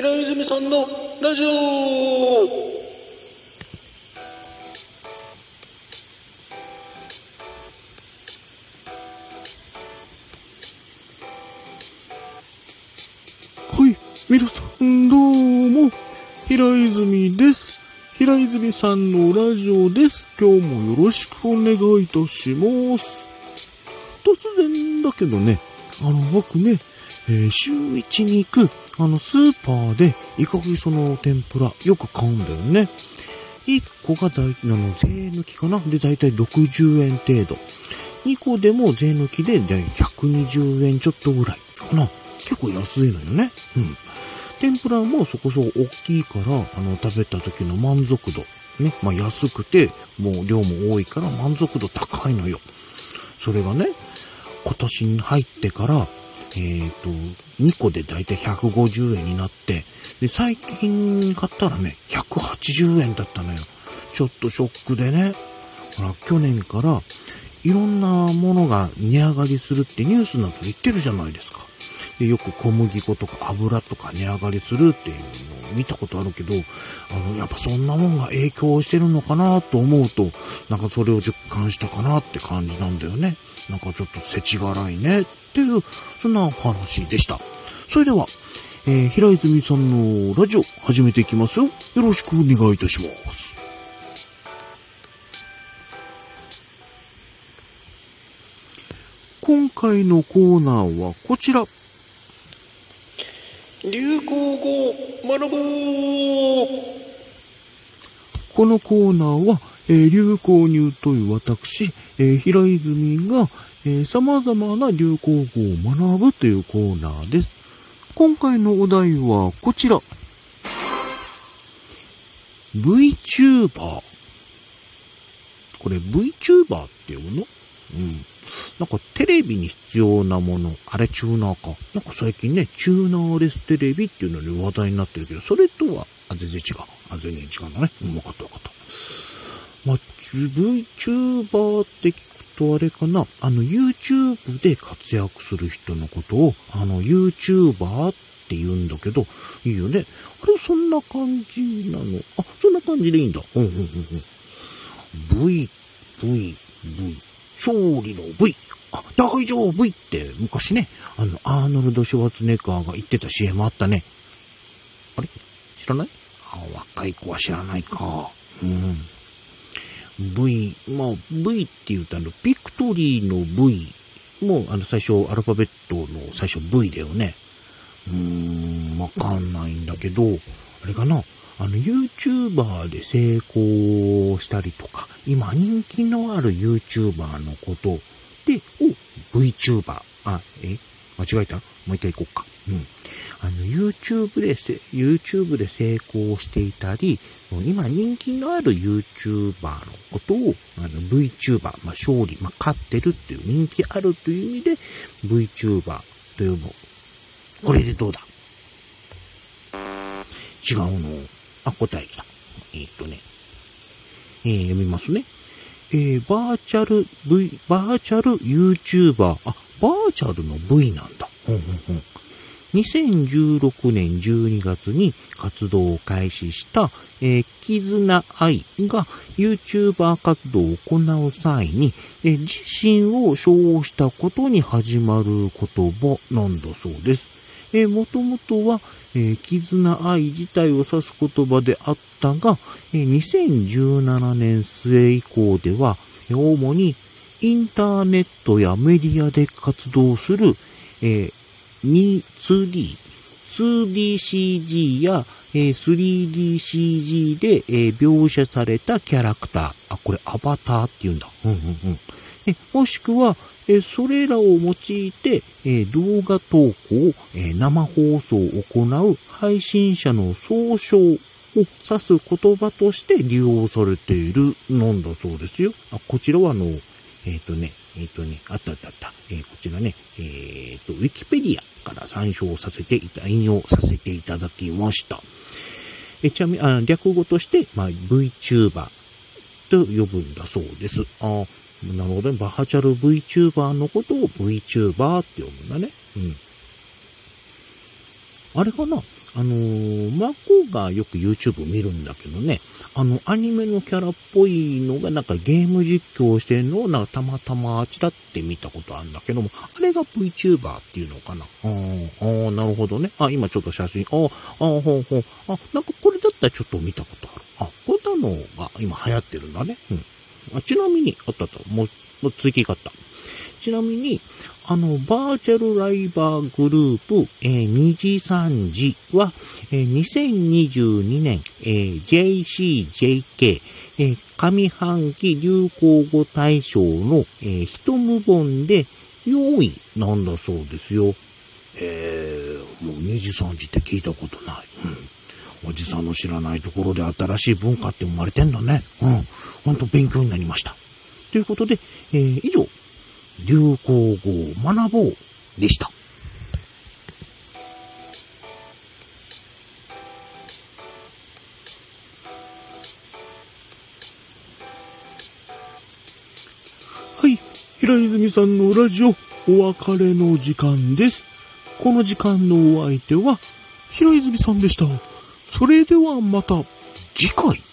平泉さんのラジオはい、皆さんどうも、平泉です。平泉さんのラジオです。今日もよろしくお願いいたします。突然だけどね、あの、僕ね、えー週一に行く、あの、スーパーで、イカゲソの天ぷら、よく買うんだよね。1個が大、あの、税抜きかなで、大体60円程度。2個でも税抜きで、だい120円ちょっとぐらいかな。結構安いのよね。うん。天ぷらもそこそこ大きいから、あの、食べた時の満足度。ね。まあ安くて、もう量も多いから満足度高いのよ。それがね、今年に入ってから、えっ、と、2個でだいたい150円になって、で、最近買ったらね、180円だったのよ。ちょっとショックでね。ほら、去年から、いろんなものが値上がりするってニュースなどで言ってるじゃないですか。で、よく小麦粉とか油とか値上がりするっていうの見たことあるけど、あの、やっぱそんなもんが影響してるのかなと思うと、なんかそれを実感したかなって感じなんだよね。なんかちょっと世知辛いねっていう、そんなお話でした。それでは、えー、平泉さんのラジオ始めていきますよ。よろしくお願いいたします。今回のコーナーはこちら。流行語学ぼうこのコーナーは、えー流行入という私、えー平泉が、えー様々な流行語を学ぶというコーナーです。今回のお題はこちら。VTuber。これ VTuber って読むの？うん。なんかテレビに必要なもの、あれチューナーか。なんか最近ね、チューナーレステレビっていうので話題になってるけど、それとは、あ、全然違う。あ、全然違うんだね。うん、分かった分かった。まあ、VTuber って聞くとあれかな。あの、YouTube で活躍する人のことを、あの、YouTuber って言うんだけど、いいよね。あれ、そんな感じなのあ、そんな感じでいいんだ。うんうんうんうん。V、V、V。勝利の V。あ、大丈夫。V って昔ね、あの、アーノルド・シュワツネッガーが言ってた CM あったね。あれ知らない。あ、若い。子は知らない。か。うん。V、まあ、V って言うとあの、ビクトリーの V も、あの、最初、アルファベットの最初 V だよね。うーん、わかんない。んだけど、あれかなあの、YouTuber で成功したりとか、今人気のある YouTuber のことで、お、VTuber。あ、え間違えた？もう一回行こうか。うん。あの、YouTube で、YouTube で成功していたり、今人気のある YouTuber のことを、あの、VTuber、まあ、勝利、まあ、勝ってるっていう人気あるという意味で、VTuber というの。これでどうだ？違うの？あ、答え来た。えーっとね。えー、読みますね。えー、バーチャル V、バーチャル YouTuber。あ、バーチャルの V なんだ。うんうんうん。2016年12月に活動を開始した、えー、絆愛が YouTuber 活動を行う際に、えー自身を称したことに始まる言葉なんだそうです。えー、もともとは、えー絆愛自体を指す言葉であったが、えー2017年末以降では、えー主にインターネットやメディアで活動する、えー 2D、2DCG や、えー 3DCG で、えー描写されたキャラクター。あ、これアバターって言うんだ。うんうんうん。もしくは、えそれらを用いて、え動画投稿、え生放送を行う配信者の総称を指す言葉として利用されているなんだそうですよ。あ、こちらはあの、えっ、とね、えっ、とね、あったあったあった。えーこちらね、えっ、と、ウィキペディアから参照させていた、引用させていただきました。えちなみに、あ略語として、まあ、VTuber と呼ぶんだそうです。あなるほどね。バーチャル VTuber のことを VTuber って呼ぶんだね。うん。あれかな？あのー、マコがよく YouTube 見るんだけどね、あの、アニメのキャラっぽいのがなんかゲーム実況してんのをなんかたまたまあちらって見たことあるんだけども、あれが VTuber っていうのかな？ああ、なるほどね。あ、今ちょっと写真、ああ、ほうほう。あ、なんかこれだったらちょっと見たことある。あ、こんなのが今流行ってるんだね。うん。あちなみに、あったあった、もう、もう追記があった。ちなみに、あの、バーチャルライバーグループ、えー、2時3時は、えー、2022年、えー、JCJK、えー、上半期流行語大賞の、えー、一無本で4位なんだそうですよ。えー、もう2時3時って聞いたことない。うん。おじさんの知らないところで新しい文化って生まれてんだね。うん。ほんと勉強になりました。ということで、えー、以上、流行語を学ぼうでした。はい、平泉さんのラジオお別れの時間です。この時間のお相手は平泉さんでした。それではまた次回。